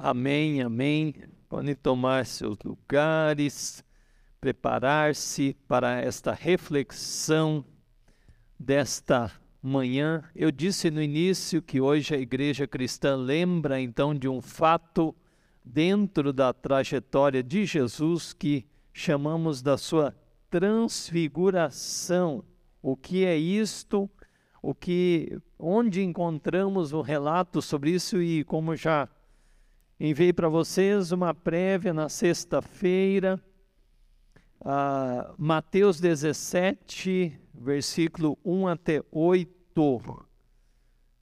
Amém, amém. Podem tomar seus lugares, preparar-se para esta reflexão desta manhã. Eu disse no início que hoje a igreja cristã lembra então de um fato dentro da trajetória de Jesus que chamamos da sua transfiguração. O que é isto? O que onde encontramos o relato sobre isso e como já enviei para vocês uma prévia na sexta-feira, uh, Mateus 17, versículo 1 até 8.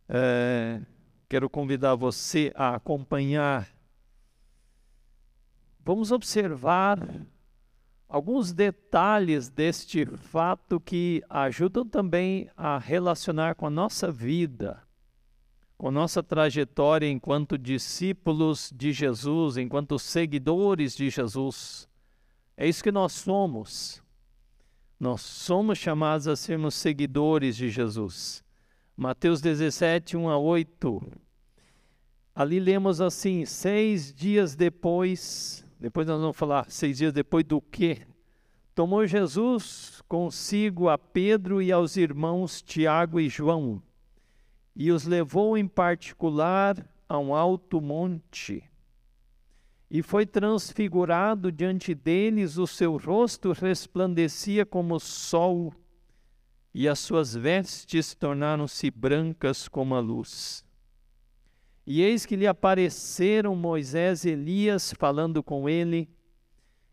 É, quero convidar você a acompanhar. Vamos observar alguns detalhes deste fato que ajudam também a relacionar com a nossa vida, com nossa trajetória enquanto discípulos de Jesus, enquanto seguidores de Jesus. É isso que nós somos. Nós somos chamados a sermos seguidores de Jesus. Mateus 17, 1 a 8. Ali lemos assim: seis dias depois, depois nós vamos falar seis dias depois do que? Tomou Jesus consigo a Pedro e aos irmãos Tiago e João, e os levou em particular a um alto monte. E foi transfigurado diante deles, o seu rosto resplandecia como o sol, e as suas vestes tornaram-se brancas como a luz. E eis que lhe apareceram Moisés e Elias falando com ele.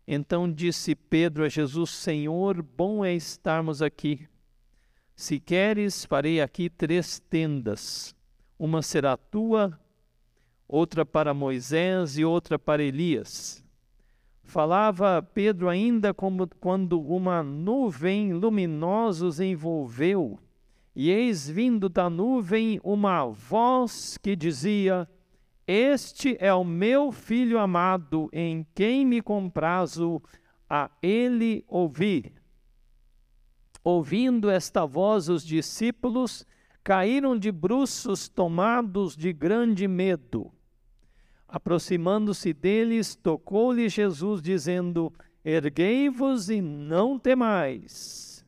Então disse Pedro a Jesus: Senhor, bom é estarmos aqui. Se queres, farei aqui três tendas: uma será tua, outra para Moisés e outra para Elias. Falava Pedro ainda como quando uma nuvem luminosa os envolveu e eis vindo da nuvem uma voz que dizia: Este é o meu filho amado, em quem me comprazo, a ele ouvir. Ouvindo esta voz, os discípulos caíram de bruços, tomados de grande medo. Aproximando-se deles, tocou-lhe Jesus, dizendo: Erguei-vos e não temais.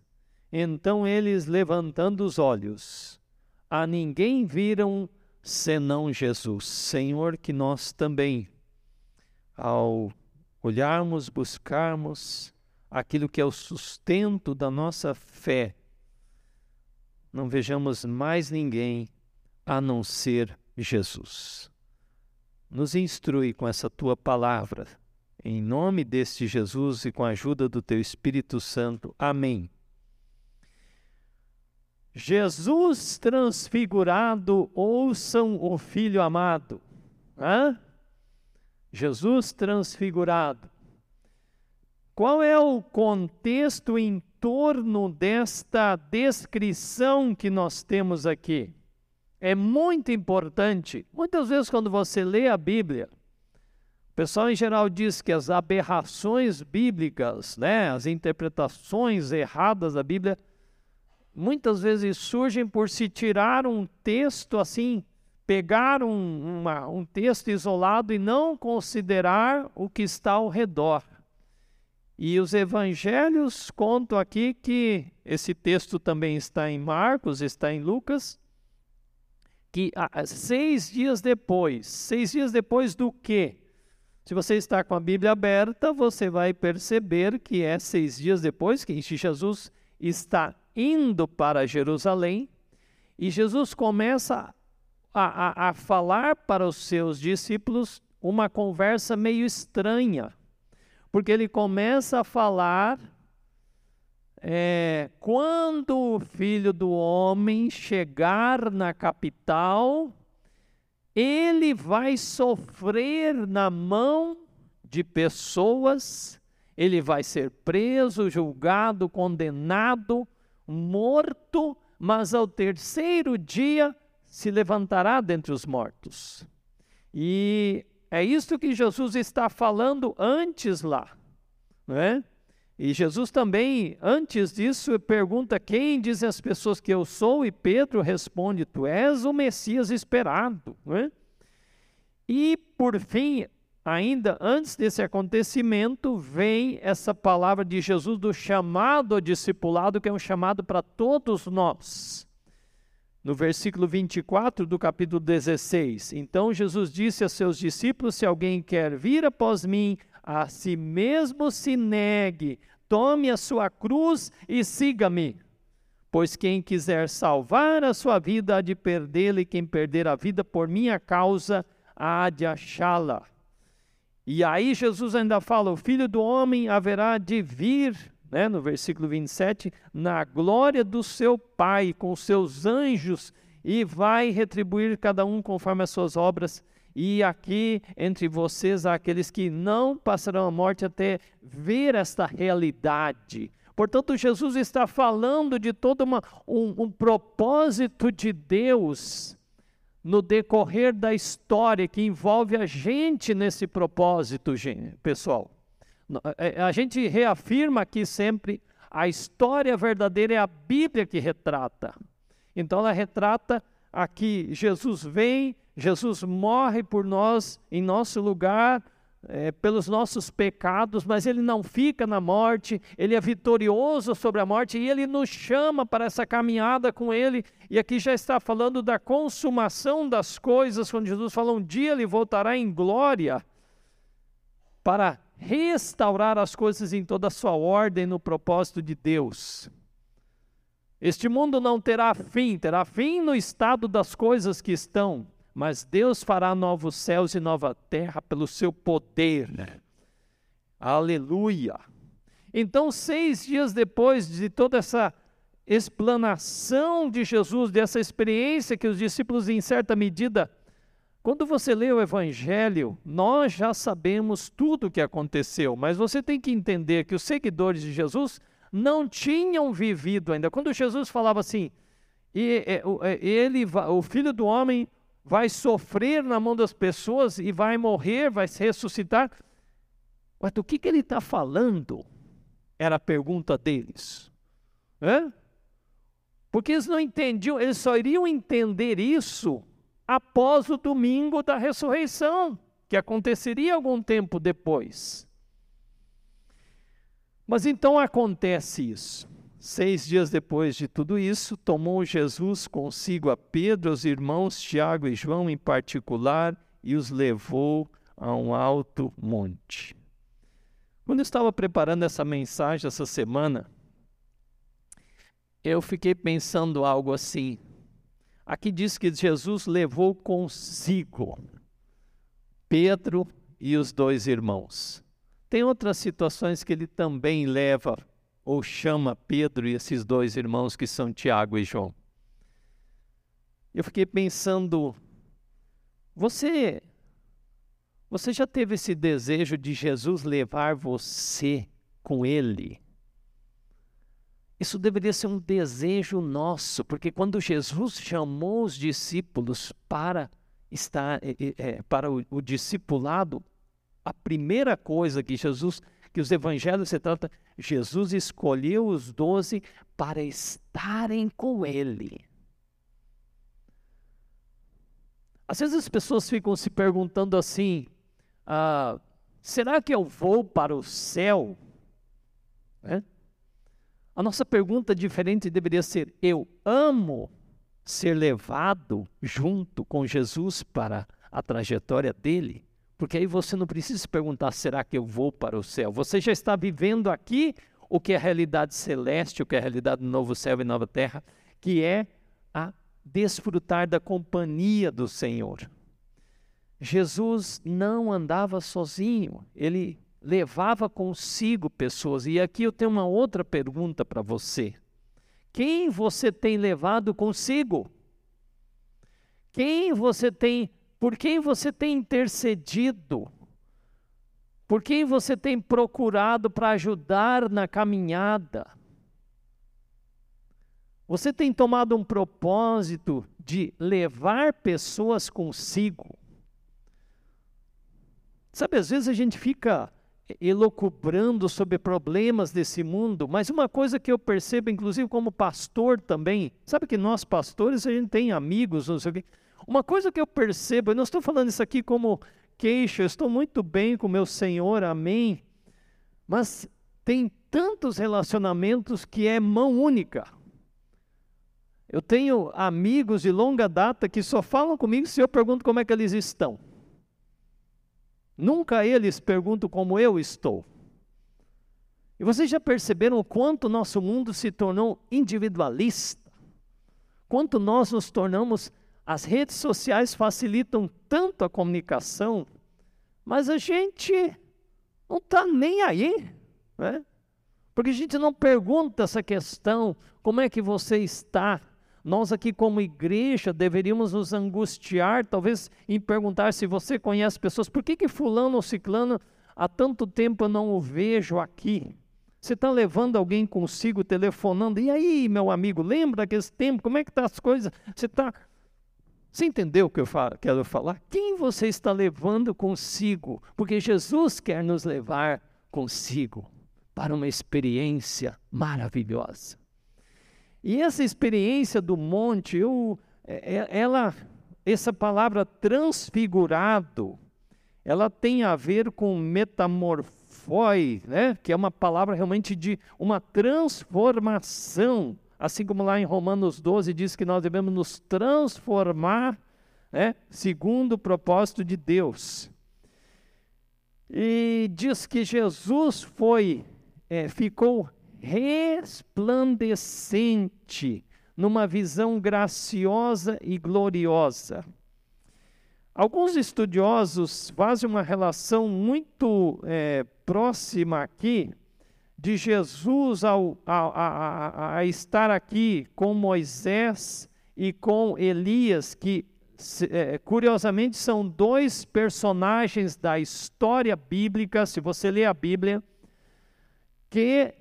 Então eles, levantando os olhos, a ninguém viram senão Jesus. Senhor, que nós também, ao olharmos, buscarmos aquilo que é o sustento da nossa fé, não vejamos mais ninguém a não ser Jesus. Nos instrui com essa tua palavra. Em nome deste Jesus e com a ajuda do teu Espírito Santo. Amém. Jesus transfigurado, ouçam o Filho amado. Hã? Jesus transfigurado. Qual é o contexto em torno desta descrição que nós temos aqui? É muito importante. Muitas vezes, quando você lê a Bíblia, o pessoal em geral diz que as aberrações bíblicas, né, as interpretações erradas da Bíblia, muitas vezes surgem por se tirar um texto assim, pegar um, uma, um texto isolado e não considerar o que está ao redor. E os evangelhos contam aqui que esse texto também está em Marcos, está em Lucas, que seis dias depois, seis dias depois do quê? Se você está com a Bíblia aberta, você vai perceber que é seis dias depois que Jesus está indo para Jerusalém e Jesus começa a, a, a falar para os seus discípulos uma conversa meio estranha, porque ele começa a falar é, quando o filho do homem chegar na capital, ele vai sofrer na mão de pessoas, ele vai ser preso, julgado, condenado, morto, mas ao terceiro dia se levantará dentre os mortos. E é isso que Jesus está falando antes lá, não é? E Jesus também, antes disso, pergunta quem dizem as pessoas que eu sou, e Pedro responde: Tu és o Messias esperado. Não é? E, por fim, ainda antes desse acontecimento, vem essa palavra de Jesus do chamado ao discipulado, que é um chamado para todos nós. No versículo 24 do capítulo 16: Então Jesus disse a seus discípulos: Se alguém quer vir após mim, a si mesmo se negue, tome a sua cruz e siga-me. Pois quem quiser salvar a sua vida há de perdê-la, e quem perder a vida por minha causa há de achá-la. E aí Jesus ainda fala: o filho do homem haverá de vir, né, no versículo 27, na glória do seu Pai, com seus anjos, e vai retribuir cada um conforme as suas obras. E aqui entre vocês há aqueles que não passarão a morte até ver esta realidade. Portanto, Jesus está falando de todo uma, um, um propósito de Deus no decorrer da história que envolve a gente nesse propósito, pessoal. É, é, a gente reafirma aqui sempre a história verdadeira é a Bíblia que retrata. Então ela retrata aqui Jesus vem, Jesus morre por nós em nosso lugar, é, pelos nossos pecados, mas ele não fica na morte, ele é vitorioso sobre a morte e ele nos chama para essa caminhada com ele. E aqui já está falando da consumação das coisas, quando Jesus fala um dia ele voltará em glória para restaurar as coisas em toda a sua ordem no propósito de Deus. Este mundo não terá fim, terá fim no estado das coisas que estão mas Deus fará novos céus e nova terra pelo seu poder. Né? Aleluia! Então, seis dias depois de toda essa explanação de Jesus, dessa experiência que os discípulos, em certa medida, quando você lê o Evangelho, nós já sabemos tudo o que aconteceu, mas você tem que entender que os seguidores de Jesus não tinham vivido ainda. Quando Jesus falava assim, e, ele, o filho do homem vai sofrer na mão das pessoas e vai morrer, vai se ressuscitar. Mas do que, que ele está falando? Era a pergunta deles. Porque eles não entendiam, eles só iriam entender isso após o domingo da ressurreição, que aconteceria algum tempo depois. Mas então acontece isso. Seis dias depois de tudo isso, tomou Jesus consigo a Pedro, os irmãos Tiago e João em particular, e os levou a um alto monte. Quando eu estava preparando essa mensagem essa semana, eu fiquei pensando algo assim. Aqui diz que Jesus levou consigo Pedro e os dois irmãos. Tem outras situações que ele também leva ou chama Pedro e esses dois irmãos que são Tiago e João. Eu fiquei pensando, você você já teve esse desejo de Jesus levar você com ele? Isso deveria ser um desejo nosso, porque quando Jesus chamou os discípulos para estar é, para o, o discipulado, a primeira coisa que Jesus que os evangelhos se trata, Jesus escolheu os doze para estarem com Ele. Às vezes as pessoas ficam se perguntando assim: ah, será que eu vou para o céu? É? A nossa pergunta diferente deveria ser: eu amo ser levado junto com Jesus para a trajetória dele? Porque aí você não precisa se perguntar: será que eu vou para o céu? Você já está vivendo aqui o que é a realidade celeste, o que é a realidade do novo céu e nova terra, que é a desfrutar da companhia do Senhor. Jesus não andava sozinho, ele levava consigo pessoas. E aqui eu tenho uma outra pergunta para você: quem você tem levado consigo? Quem você tem por quem você tem intercedido? Por quem você tem procurado para ajudar na caminhada? Você tem tomado um propósito de levar pessoas consigo? Sabe, às vezes a gente fica elocubrando sobre problemas desse mundo, mas uma coisa que eu percebo, inclusive como pastor também, sabe que nós pastores a gente tem amigos, não sei o quê. Uma coisa que eu percebo, eu não estou falando isso aqui como queixa, eu estou muito bem com meu Senhor, amém. Mas tem tantos relacionamentos que é mão única. Eu tenho amigos de longa data que só falam comigo se eu pergunto como é que eles estão. Nunca eles perguntam como eu estou. E vocês já perceberam o quanto nosso mundo se tornou individualista? Quanto nós nos tornamos, as redes sociais facilitam tanto a comunicação, mas a gente não está nem aí, né? Porque a gente não pergunta essa questão, como é que você está? Nós aqui como igreja deveríamos nos angustiar, talvez em perguntar se você conhece pessoas, por que que fulano ou ciclano há tanto tempo eu não o vejo aqui? Você está levando alguém consigo, telefonando, e aí, meu amigo, lembra daquele tempo, como é que tá as coisas? Você está... Você entendeu o que eu quero falar? Quem você está levando consigo? Porque Jesus quer nos levar consigo para uma experiência maravilhosa. E essa experiência do monte, eu, é, é, ela, essa palavra transfigurado, ela tem a ver com metamorfose, né? que é uma palavra realmente de uma transformação. Assim como lá em Romanos 12 diz que nós devemos nos transformar né? segundo o propósito de Deus. E diz que Jesus foi, é, ficou resplandecente, numa visão graciosa e gloriosa. Alguns estudiosos fazem uma relação muito é, próxima aqui de Jesus ao, a, a, a, estar aqui com Moisés e com Elias, que é, curiosamente são dois personagens da história bíblica, se você ler a Bíblia, que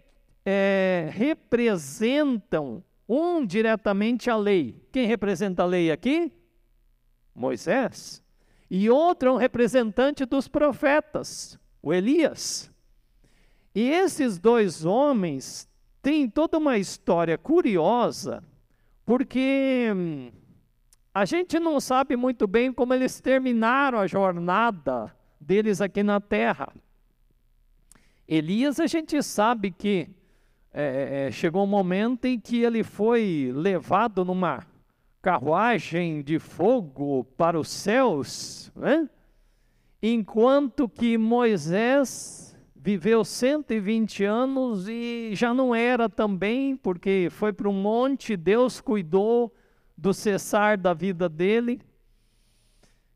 é, representam um diretamente a lei. Quem representa a lei aqui? Moisés. E outro é um representante dos profetas, o Elias. E esses dois homens têm toda uma história curiosa, porque hum, a gente não sabe muito bem como eles terminaram a jornada deles aqui na terra. Elias, a gente sabe que é, é, é, chegou um momento em que ele foi levado numa carruagem de fogo para os céus, né? enquanto que Moisés viveu 120 anos e já não era também, porque foi para um monte, Deus cuidou do cessar da vida dele.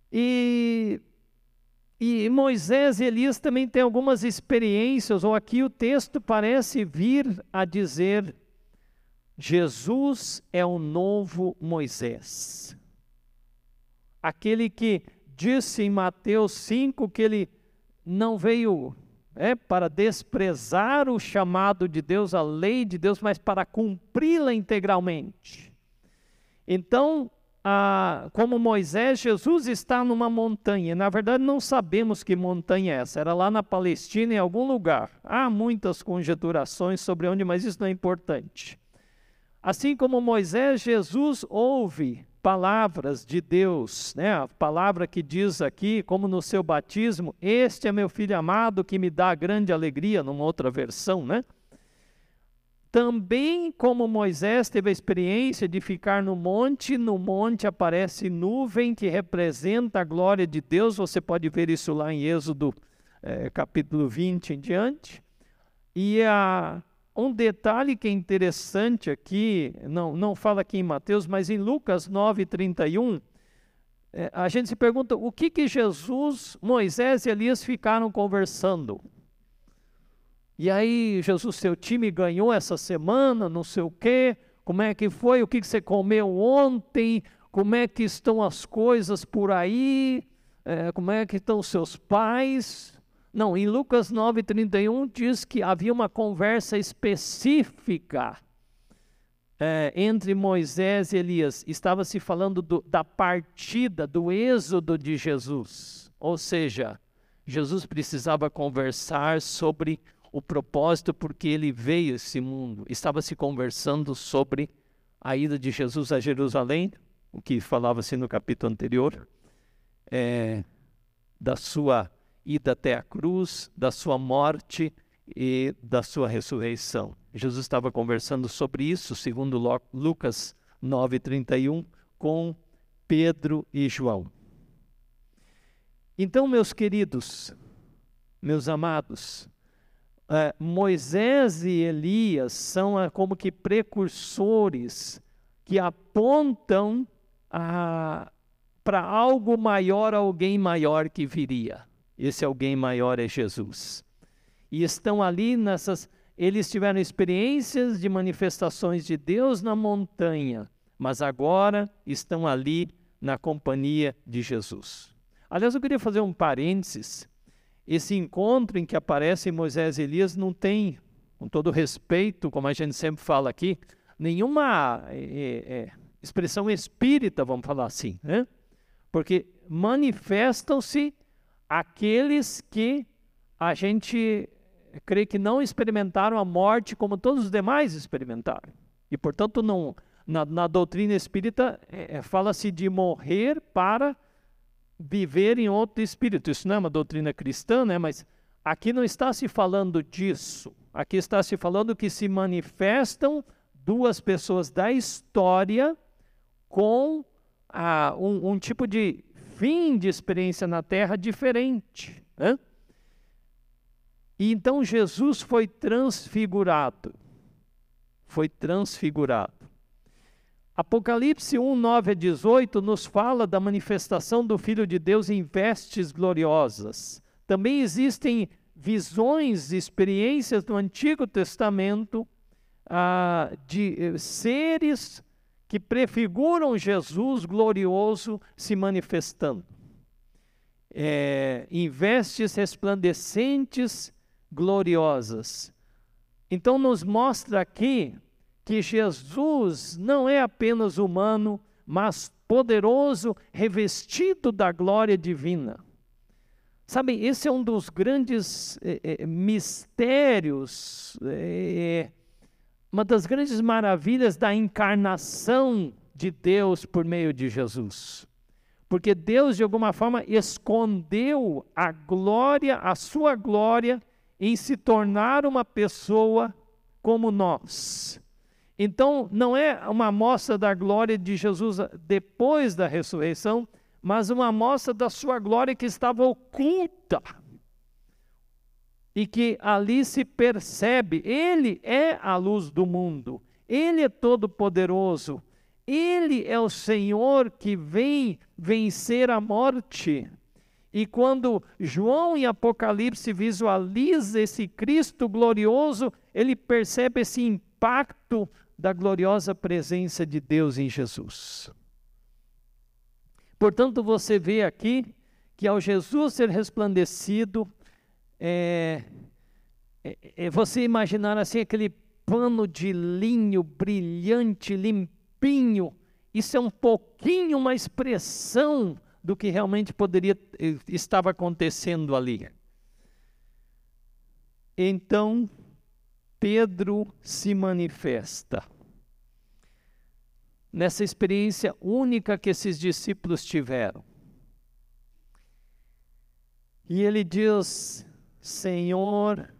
E e Moisés e Elias também têm algumas experiências, ou aqui o texto parece vir a dizer: Jesus é o novo Moisés. Aquele que disse em Mateus 5 que ele não veio é, para desprezar o chamado de Deus, a lei de Deus, mas para cumpri-la integralmente. Então, ah, como Moisés, Jesus está numa montanha. Na verdade, não sabemos que montanha é essa. Era lá na Palestina, em algum lugar. Há muitas conjeturações sobre onde, mas isso não é importante. Assim como Moisés, Jesus ouve palavras de Deus, né? A palavra que diz aqui, como no seu batismo, este é meu filho amado que me dá grande alegria, numa outra versão, né? Também como Moisés teve a experiência de ficar no monte, no monte aparece nuvem que representa a glória de Deus. Você pode ver isso lá em Êxodo é, capítulo 20 em diante. E a, um detalhe que é interessante aqui, não, não fala aqui em Mateus, mas em Lucas 9, 31, é, a gente se pergunta o que, que Jesus, Moisés e Elias ficaram conversando. E aí, Jesus, seu time ganhou essa semana, não sei o quê. Como é que foi? O que você comeu ontem? Como é que estão as coisas por aí? É, como é que estão seus pais? Não, em Lucas 9,31 diz que havia uma conversa específica é, entre Moisés e Elias. Estava se falando do, da partida, do êxodo de Jesus. Ou seja, Jesus precisava conversar sobre o propósito porque ele veio a esse mundo. Estava se conversando sobre a ida de Jesus a Jerusalém, o que falava-se no capítulo anterior, é, da sua ida até a cruz, da sua morte e da sua ressurreição. Jesus estava conversando sobre isso, segundo Lucas 9:31, com Pedro e João. Então, meus queridos, meus amados, é, Moisés e Elias são é, como que precursores que apontam para algo maior, alguém maior que viria. Esse alguém maior é Jesus. E estão ali nessas. Eles tiveram experiências de manifestações de Deus na montanha, mas agora estão ali na companhia de Jesus. Aliás, eu queria fazer um parênteses esse encontro em que aparecem Moisés e Elias não tem, com todo respeito, como a gente sempre fala aqui, nenhuma é, é, expressão espírita, vamos falar assim, né? Porque manifestam-se aqueles que a gente crê que não experimentaram a morte como todos os demais experimentaram. E, portanto, não, na, na doutrina espírita é, fala-se de morrer para viver em outro espírito. Isso não é uma doutrina cristã, né? mas aqui não está se falando disso. Aqui está se falando que se manifestam duas pessoas da história com ah, um, um, tipo de fim de experiência na Terra diferente. Né? E então Jesus foi transfigurado. Foi transfigurado. Apocalipse 1, 9 a 18 nos fala da manifestação do Filho de Deus em vestes gloriosas. Também existem visões, experiências do Antigo Testamento ah, de eh, seres que prefiguram Jesus glorioso se manifestando. É, em vestes resplandecentes, gloriosas. Então, nos mostra aqui que Jesus não é apenas humano, mas poderoso, revestido da glória divina. Sabe, esse é um dos grandes é, é, mistérios, é, uma das grandes maravilhas da encarnação de Deus por meio de Jesus. Porque Deus, de alguma forma, escondeu a glória, a sua glória, em se tornar uma pessoa como nós. Então, não é uma amostra da glória de Jesus depois da ressurreição, mas uma amostra da sua glória que estava oculta. E que ali se percebe, ele é a luz do mundo, ele é todo-poderoso, ele é o Senhor que vem vencer a morte. E quando João em Apocalipse visualiza esse Cristo glorioso, ele percebe esse impacto da gloriosa presença de Deus em Jesus. Portanto, você vê aqui que ao Jesus ser resplandecido, é, é, é você imaginar assim aquele pano de linho brilhante, limpinho, isso é um pouquinho uma expressão do que realmente poderia eh, estava acontecendo ali. Então, Pedro se manifesta. Nessa experiência única que esses discípulos tiveram. E ele diz: Senhor,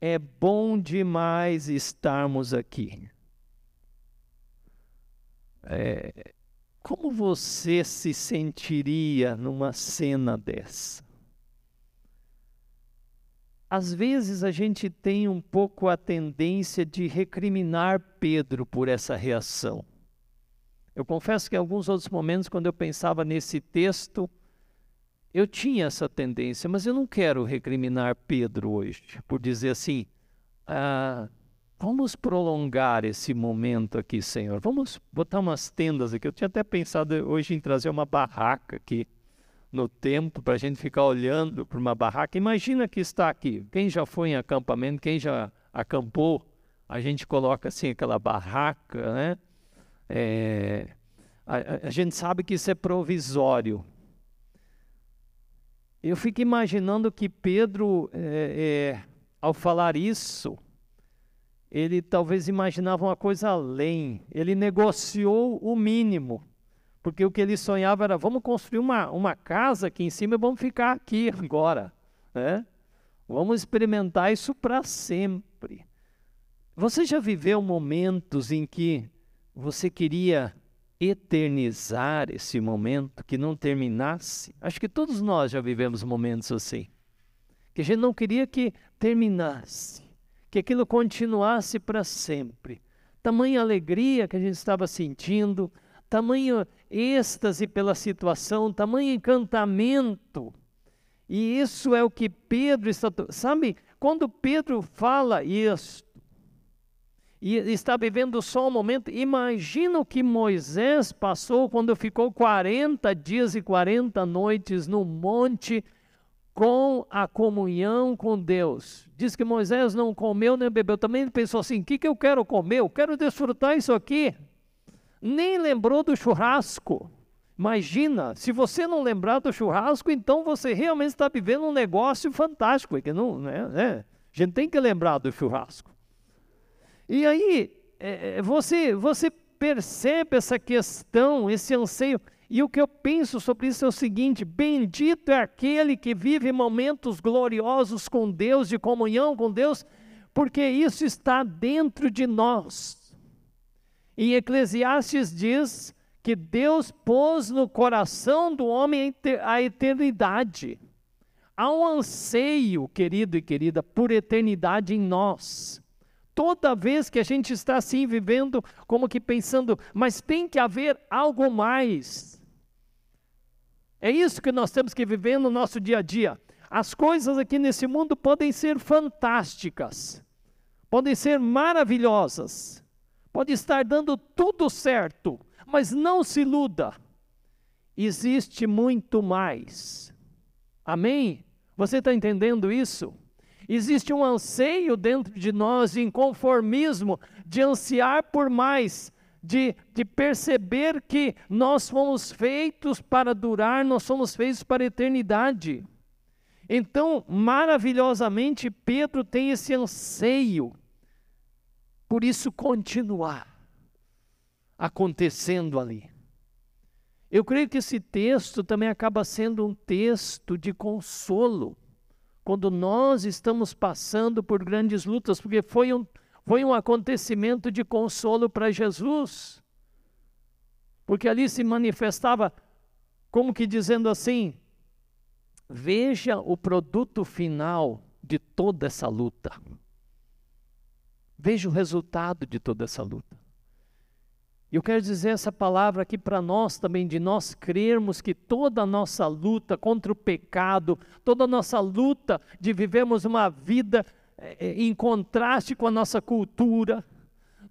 é bom demais estarmos aqui. É, como você se sentiria numa cena dessa? Às vezes a gente tem um pouco a tendência de recriminar Pedro por essa reação. Eu confesso que em alguns outros momentos, quando eu pensava nesse texto, eu tinha essa tendência, mas eu não quero recriminar Pedro hoje, por dizer assim: ah, vamos prolongar esse momento aqui, Senhor. Vamos botar umas tendas aqui. Eu tinha até pensado hoje em trazer uma barraca aqui no templo para a gente ficar olhando para uma barraca. Imagina que está aqui. Quem já foi em acampamento, quem já acampou, a gente coloca assim aquela barraca, né? É, a, a, gente sabe que isso é provisório. Eu fico imaginando que Pedro, é, é, ao falar isso, ele talvez imaginava uma coisa além. Ele negociou o mínimo. Porque o que ele sonhava era: vamos construir uma, uma casa aqui em cima e vamos ficar aqui agora. Né? Vamos experimentar isso para sempre. Você já viveu momentos em que você queria eternizar esse momento, que não terminasse? Acho que todos nós já vivemos momentos assim. Que a gente não queria que terminasse, que aquilo continuasse para sempre. Tamanha alegria que a gente estava sentindo, tamanho êxtase pela situação, tamanho encantamento. E isso é o que Pedro está. Sabe, quando Pedro fala isso, e está vivendo só um momento. Imagina o que Moisés passou quando ficou 40 dias e 40 noites no monte com a comunhão com Deus. Diz que Moisés não comeu nem bebeu. Também pensou assim: o que, que eu quero comer? Eu quero desfrutar isso aqui. Nem lembrou do churrasco. Imagina, se você não lembrar do churrasco, então você realmente está vivendo um negócio fantástico. Que não, né, né? A gente tem que lembrar do churrasco. E aí, é, é, você, você percebe essa questão, esse anseio. E o que eu penso sobre isso é o seguinte: bendito é aquele que vive momentos gloriosos com Deus, de comunhão com Deus, porque isso está dentro de nós. Em Eclesiastes diz que Deus pôs no coração do homem a eternidade. Há um anseio, querido e querida, por eternidade em nós. Toda vez que a gente está assim vivendo, como que pensando, mas tem que haver algo mais. É isso que nós temos que viver no nosso dia a dia. As coisas aqui nesse mundo podem ser fantásticas, podem ser maravilhosas, pode estar dando tudo certo, mas não se iluda. Existe muito mais. Amém? Você está entendendo isso? Existe um anseio dentro de nós de inconformismo, de ansiar por mais, de, de perceber que nós fomos feitos para durar, nós somos feitos para a eternidade. Então, maravilhosamente, Pedro tem esse anseio, por isso continuar acontecendo ali. Eu creio que esse texto também acaba sendo um texto de consolo quando nós estamos passando por grandes lutas, porque foi um, foi um acontecimento de consolo para Jesus. Porque ali se manifestava como que dizendo assim: veja o produto final de toda essa luta. Veja o resultado de toda essa luta. E eu quero dizer essa palavra aqui para nós também, de nós crermos que toda a nossa luta contra o pecado, toda a nossa luta de vivermos uma vida é, em contraste com a nossa cultura,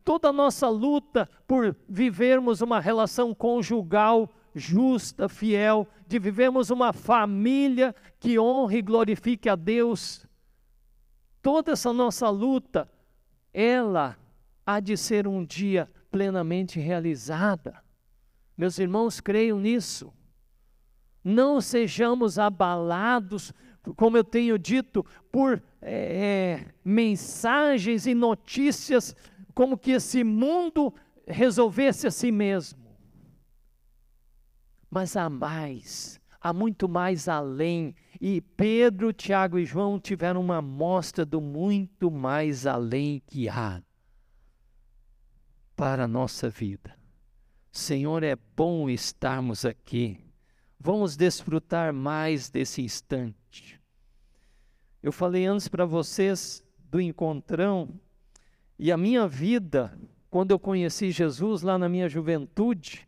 toda a nossa luta por vivermos uma relação conjugal justa, fiel, de vivermos uma família que honre e glorifique a Deus, toda essa nossa luta, ela há de ser um dia plenamente realizada. Meus irmãos, creiam nisso. Não sejamos abalados, como eu tenho dito, por é, é, mensagens e notícias como que esse mundo resolvesse a si mesmo. Mas há mais, há muito mais além. E Pedro, Tiago e João tiveram uma mostra do muito mais além que há para a nossa vida. Senhor, é bom estarmos aqui. Vamos desfrutar mais desse instante. Eu falei antes para vocês do encontrão e a minha vida, quando eu conheci Jesus lá na minha juventude,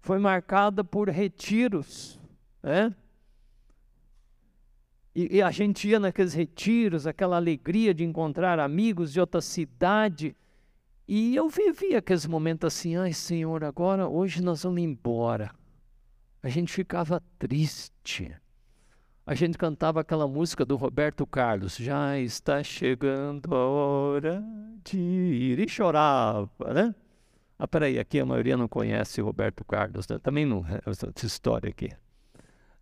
foi marcada por retiros, né? E, e, a gente ia naqueles retiros, aquela alegria de encontrar amigos de outra cidade, e eu vivia aqueles momentos assim, ai Senhor, agora, hoje nós vamos embora. A gente ficava triste. A gente cantava aquela música do Roberto Carlos, já está chegando a hora de ir, e chorava, né? Ah, peraí, aqui a maioria não conhece Roberto Carlos, né? também não, essa história aqui.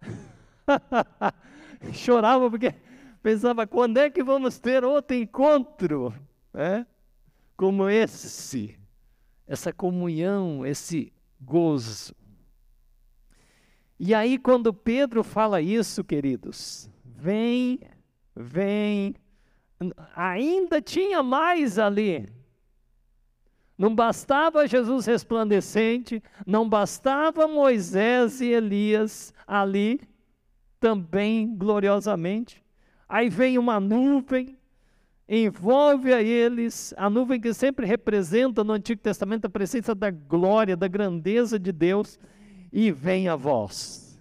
chorava porque pensava, quando é que vamos ter outro encontro? É? como esse, essa comunhão, esse gozo. E aí, quando Pedro fala isso, queridos, vem, vem, ainda tinha mais ali. Não bastava Jesus resplandecente, não bastava Moisés e Elias ali, também gloriosamente. Aí vem uma nuvem, envolve a eles, a nuvem que sempre representa no Antigo Testamento a presença da glória, da grandeza de Deus, e vem a voz.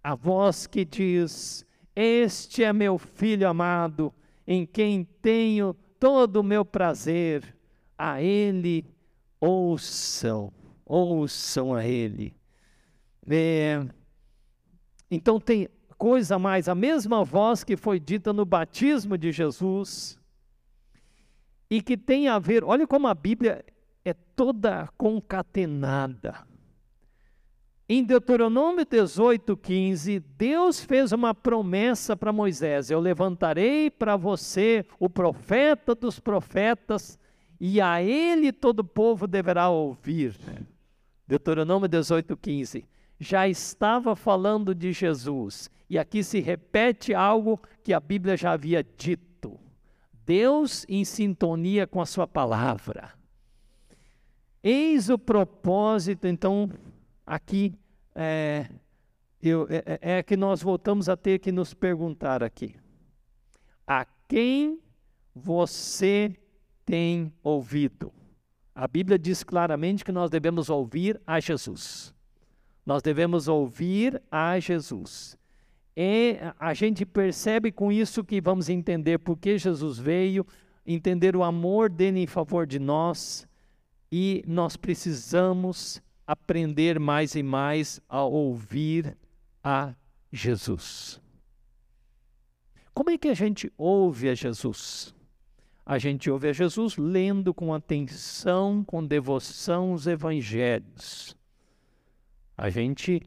A voz que diz: Este é meu filho amado, em quem tenho todo o meu prazer a Ele ouçam, ouçam a Ele. É, então tem coisa mais, a mesma voz que foi dita no batismo de Jesus e que tem a ver, olha como a Bíblia é toda concatenada. Em Deuteronômio 18, 15, Deus fez uma promessa para Moisés: Eu levantarei para você o profeta dos profetas e a ele todo o povo deverá ouvir. Deuteronômio 18, 15. Já estava falando de Jesus, e aqui se repete algo que a Bíblia já havia dito. Deus em sintonia com a sua palavra. Eis o propósito, então, aqui é, eu, é, é, é que nós voltamos a ter que nos perguntar aqui: a quem você tem ouvido. A Bíblia diz claramente que nós devemos ouvir a Jesus. Nós devemos ouvir a Jesus. E a gente percebe com isso que vamos entender por que Jesus veio, entender o amor dele em favor de nós, e nós precisamos aprender mais e mais a ouvir a Jesus. Como é que a gente ouve a Jesus? a gente ouve a Jesus lendo com atenção, com devoção os evangelhos. A gente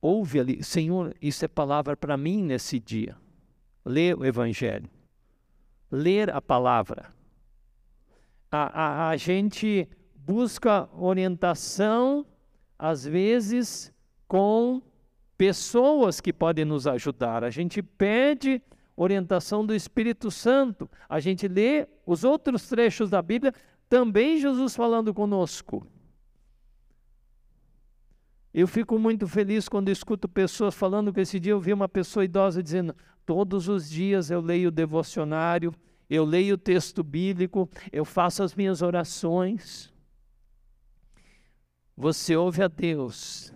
ouve ali, Senhor, isso é palavra para mim nesse dia. Ler o evangelho, ler a palavra. A, a, a gente busca orientação, às vezes, com pessoas que podem nos ajudar. A gente pede orientação do Espírito Santo. A gente lê os outros trechos da Bíblia, também Jesus falando conosco. Eu fico muito feliz quando escuto pessoas falando que esse dia eu vi uma pessoa idosa dizendo: todos os dias eu leio o devocionário, eu leio o texto bíblico, eu faço as minhas orações. Você ouve a Deus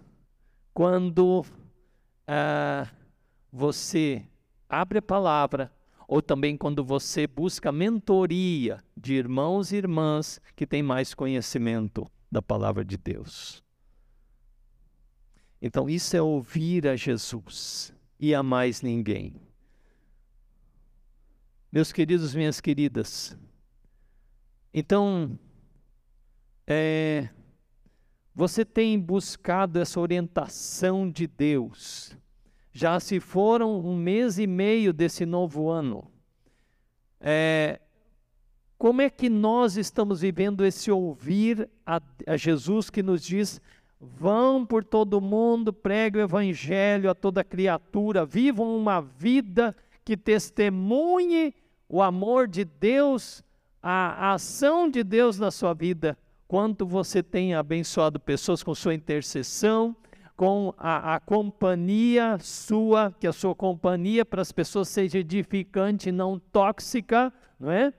quando ah, você abre a palavra, ou também quando você busca mentoria de irmãos e irmãs que têm mais conhecimento da palavra de Deus. Então, isso é ouvir a Jesus e a mais ninguém. Meus queridos, minhas queridas, então, é, você tem buscado essa orientação de Deus já se foram um mês e meio desse novo ano. É, como é que nós estamos vivendo esse ouvir a, a, Jesus que nos diz: vão por todo mundo, pregue o evangelho a toda criatura, vivam uma vida que testemunhe o amor de Deus, a, ação de Deus na sua vida. Quanto você tem abençoado pessoas com sua intercessão, com a, a, companhia sua, que a sua companhia para as pessoas seja edificante, não tóxica, não é?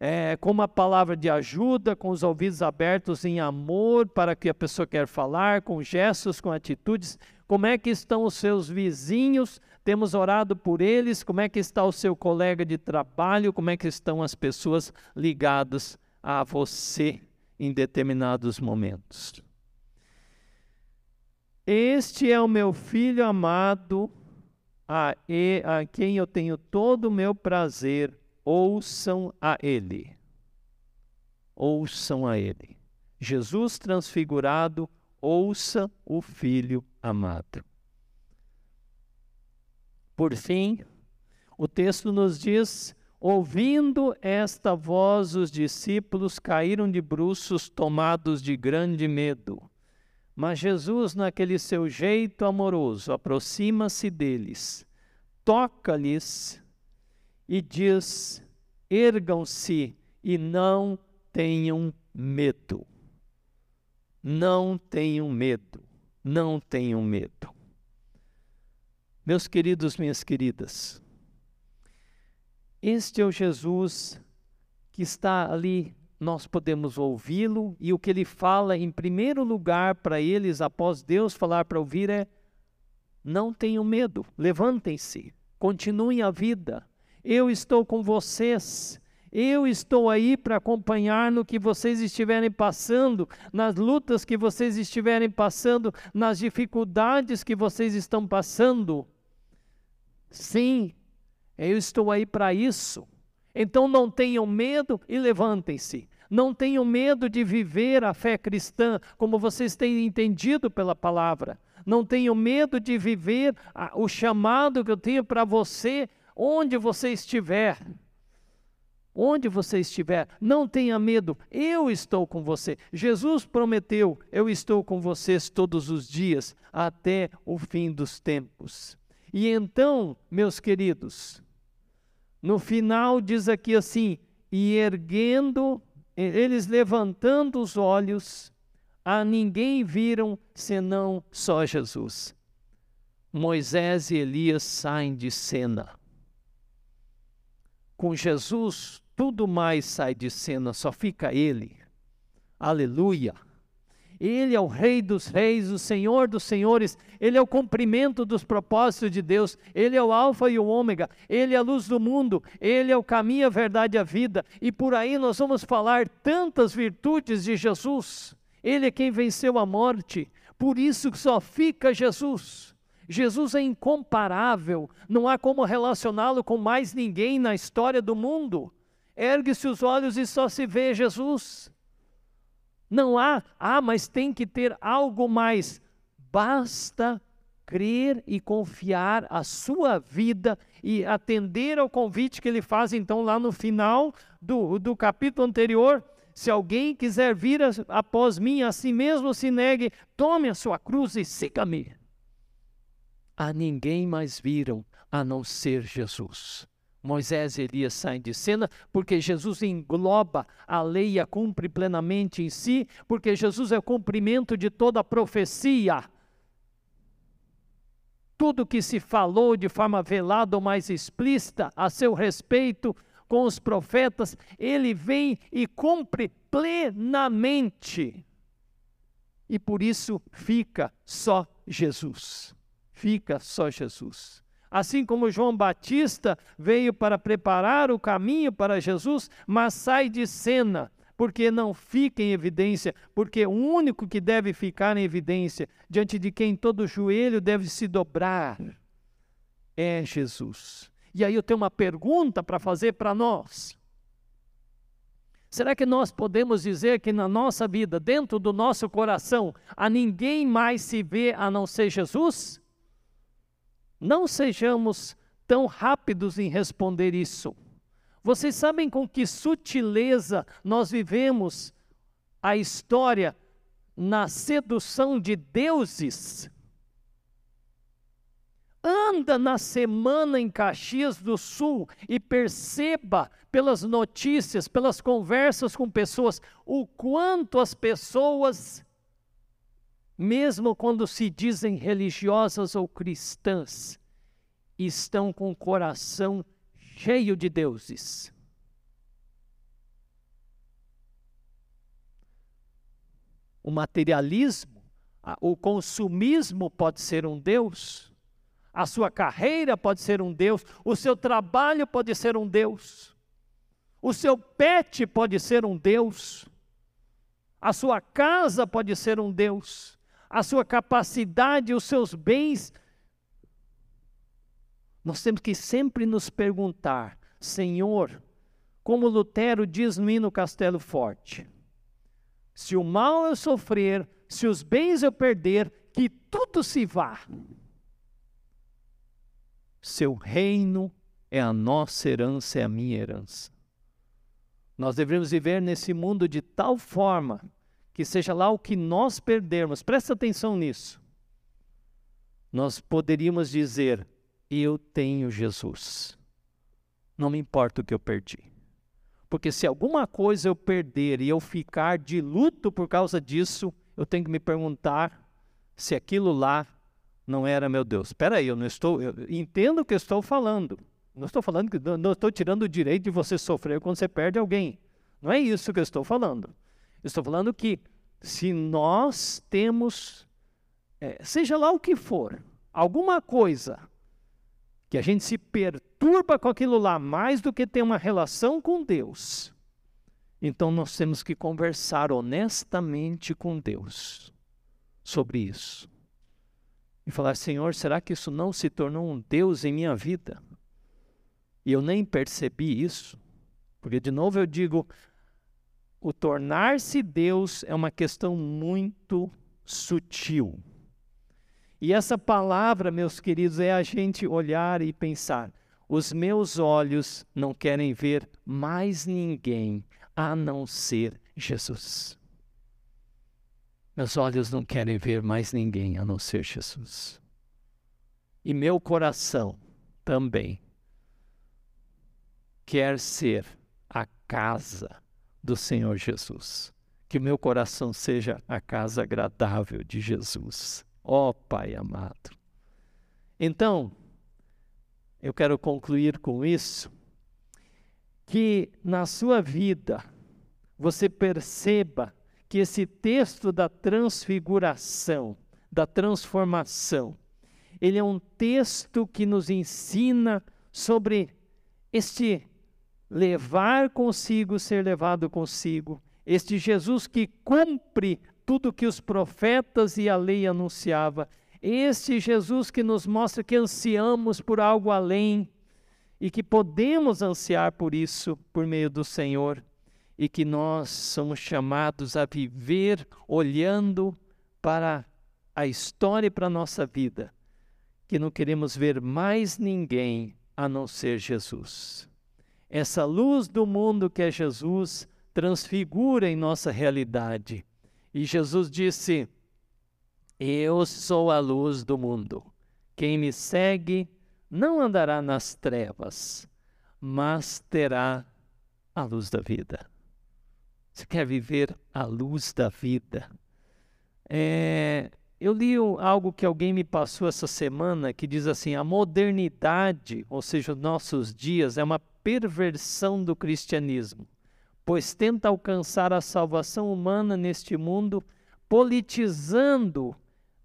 É? Com uma palavra de ajuda, com os ouvidos abertos em amor para que a pessoa quer falar, com gestos, com atitudes. Como é que estão os seus vizinhos? Temos orado por eles. Como é que está o seu colega de trabalho? Como é que estão as pessoas ligadas a você em determinados momentos? Este é o meu filho amado, a, e, a quem eu tenho todo o meu prazer. Ouçam a ele. Ouçam a ele. Jesus transfigurado, ouça o filho amado. Por fim, o texto nos diz: ouvindo esta voz, os discípulos caíram de bruços, tomados de grande medo. Mas Jesus, naquele seu jeito amoroso, aproxima-se deles, toca-lhes e diz: ergam-se e não tenham medo. Não tenham medo, não tenham medo. Meus queridos, minhas queridas, este é o Jesus que está ali nós podemos ouvi-lo e o que ele fala em primeiro lugar para eles, após Deus falar para ouvir, é: não tenham medo, levantem-se, continuem a vida. Eu estou com vocês. Eu estou aí para acompanhar no que vocês estiverem passando, nas lutas que vocês estiverem passando, nas dificuldades que vocês estão passando. Sim, eu estou aí para isso. Então não tenham medo e levantem-se. Não tenham medo de viver a fé cristã como vocês têm entendido pela palavra. Não tenham medo de viver o chamado que eu tenho para você, onde você estiver. Onde você estiver, não tenha medo, eu estou com você. Jesus prometeu: eu estou com vocês todos os dias, até o fim dos tempos. E então, meus queridos, no final diz aqui assim: e erguendo, eles levantando os olhos, a ninguém viram senão só Jesus. Moisés e Elias saem de cena. Com Jesus, tudo mais sai de cena, só fica ele. Aleluia. Ele é o Rei dos Reis, o Senhor dos Senhores, Ele é o cumprimento dos propósitos de Deus, Ele é o Alfa e o Ômega, Ele é a luz do mundo, Ele é o caminho, a verdade e a vida, e por aí nós vamos falar tantas virtudes de Jesus. Ele é quem venceu a morte, por isso só fica Jesus. Jesus é incomparável, não há como relacioná-lo com mais ninguém na história do mundo. Ergue-se os olhos e só se vê Jesus. Não há, ah, mas tem que ter algo mais. Basta crer e confiar a sua vida e atender ao convite que ele faz, então, lá no final do, do capítulo anterior. Se alguém quiser vir após mim, assim mesmo se negue, tome a sua cruz e siga-me. A ninguém mais viram a não ser Jesus. Moisés e Elias saem de cena porque Jesus engloba a lei e a cumpre plenamente em si, porque Jesus é o cumprimento de toda a profecia. Tudo que se falou de forma velada ou mais explícita a seu respeito com os profetas, ele vem e cumpre plenamente. E por isso fica só Jesus. Fica só Jesus. Assim como João Batista veio para preparar o caminho para Jesus, mas sai de cena, porque não fica em evidência, porque o único que deve ficar em evidência, diante de quem todo joelho deve se dobrar, é Jesus. E aí eu tenho uma pergunta para fazer para nós. Será que nós podemos dizer que na nossa vida, dentro do nosso coração, a ninguém mais se vê a não ser Jesus? Não sejamos tão rápidos em responder isso. Vocês sabem com que sutileza nós vivemos a história na sedução de deuses? Anda na semana em Caxias do Sul e perceba pelas notícias, pelas conversas com pessoas, o quanto as pessoas mesmo quando se dizem religiosas ou cristãs, estão com o coração cheio de deuses. O materialismo, o consumismo pode ser um Deus, a sua carreira pode ser um Deus, o seu trabalho pode ser um Deus, o seu pet pode ser um Deus, a sua casa pode ser um Deus a sua capacidade, os seus bens. Nós temos que sempre nos perguntar, Senhor, como Lutero diz no hino Castelo Forte, se o mal eu sofrer, se os bens eu perder, que tudo se vá. Seu reino é a nossa herança, é a minha herança. Nós devemos viver nesse mundo de tal forma que seja lá o que nós perdermos, presta atenção nisso. Nós poderíamos dizer: Eu tenho Jesus. Não me importa o que eu perdi. Porque se alguma coisa eu perder e eu ficar de luto por causa disso, eu tenho que me perguntar se aquilo lá não era meu Deus. Espera aí, eu não estou, eu entendo o que eu estou falando. Não estou falando que não estou tirando o direito de você sofrer quando você perde alguém. Não é isso que eu estou falando. Estou falando que se nós temos, é, seja lá o que for, alguma coisa que a gente se perturba com aquilo lá mais do que ter uma relação com Deus, então nós temos que conversar honestamente com Deus sobre isso. E falar: Senhor, será que isso não se tornou um Deus em minha vida? E eu nem percebi isso? Porque, de novo, eu digo: o tornar-se Deus é uma questão muito sutil. E essa palavra, meus queridos, é a gente olhar e pensar: os meus olhos não querem ver mais ninguém a não ser Jesus. Meus olhos não querem ver mais ninguém a não ser Jesus. E meu coração também quer ser a casa do Senhor Jesus. Que meu coração seja a casa agradável de Jesus. Ó oh, Pai amado. Então, eu quero concluir com isso, que na sua vida você perceba que esse texto da transfiguração, da transformação, ele é um texto que nos ensina sobre este levar consigo, ser levado consigo, este Jesus que cumpre tudo que os profetas e a lei anunciava. Este Jesus que nos mostra que ansiamos por algo além e que podemos ansiar por isso por meio do Senhor e que nós somos chamados a viver olhando para a história e para a nossa vida, que não queremos ver mais ninguém a não ser Jesus. Essa luz do mundo que é Jesus transfigura em nossa realidade e Jesus disse: Eu sou a luz do mundo. Quem me segue não andará nas trevas, mas terá a luz da vida. Você quer viver a luz da vida? É, eu li algo que alguém me passou essa semana que diz assim: a modernidade, ou seja, os nossos dias, é uma perversão do cristianismo pois tenta alcançar a salvação humana neste mundo, politizando,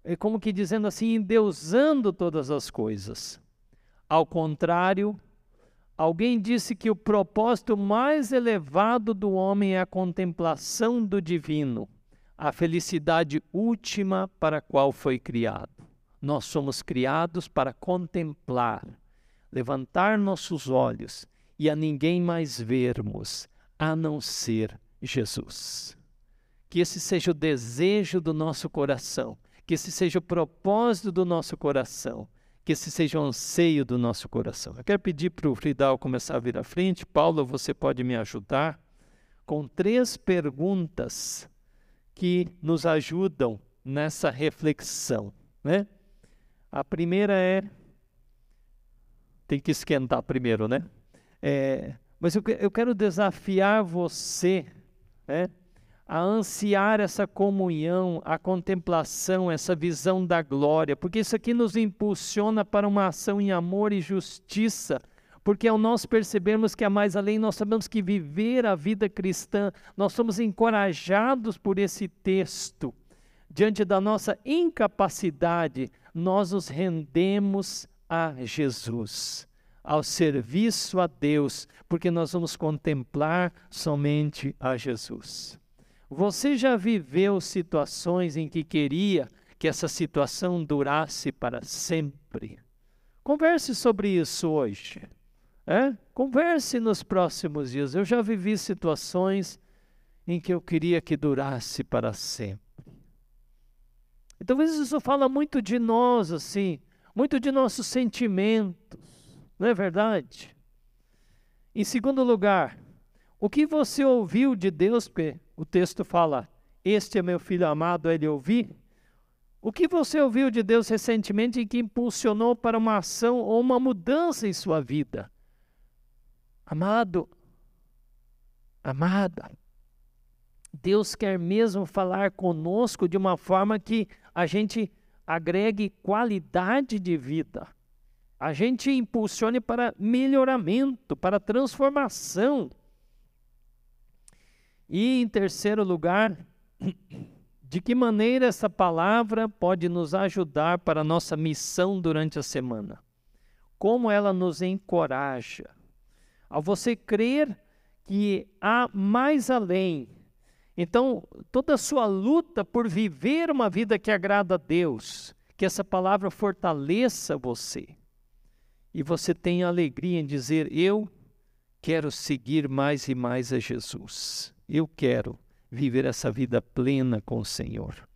é como que dizendo assim, endeusando todas as coisas. Ao contrário, alguém disse que o propósito mais elevado do homem é a contemplação do divino, a felicidade última para a qual foi criado. Nós somos criados para contemplar, levantar nossos olhos e a ninguém mais vermos a não ser Jesus. Que esse seja o desejo do nosso coração, que esse seja o propósito do nosso coração, que esse seja o anseio do nosso coração. Eu quero pedir para o Fridal começar a vir à frente. Paulo, você pode me ajudar com três perguntas que nos ajudam nessa reflexão. Né? A primeira é. Tem que esquentar primeiro, né? É, mas eu, eu quero desafiar você né, a ansiar essa comunhão, a contemplação, essa visão da glória, porque isso aqui nos impulsiona para uma ação em amor e justiça. Porque ao nós percebermos que há mais além, nós sabemos que viver a vida cristã, nós somos encorajados por esse texto. Diante da nossa incapacidade, nós nos rendemos a Jesus ao serviço a Deus, porque nós vamos contemplar somente a Jesus. Você já viveu situações em que queria que essa situação durasse para sempre? Converse sobre isso hoje. É? Converse nos próximos dias. Eu já vivi situações em que eu queria que durasse para sempre. E talvez isso fala muito de nós, assim, muito de nossos sentimentos não é verdade? Em segundo lugar, o que você ouviu de Deus, o texto fala, Este é meu filho amado, ele ouvir? O que você ouviu de Deus recentemente e que impulsionou para uma ação ou uma mudança em sua vida? Amado, amada, Deus quer mesmo falar conosco de uma forma que a gente agregue qualidade de vida, a gente impulsione para melhoramento, para transformação. E em terceiro lugar, de que maneira essa palavra pode nos ajudar para a nossa missão durante a semana? Como ela nos encoraja. Ao você crer que há mais além. Então, toda a sua luta por viver uma vida que agrada a Deus, que essa palavra fortaleça você. E você tenha alegria em dizer: Eu quero seguir mais e mais a Jesus. Eu quero viver essa vida plena com o Senhor.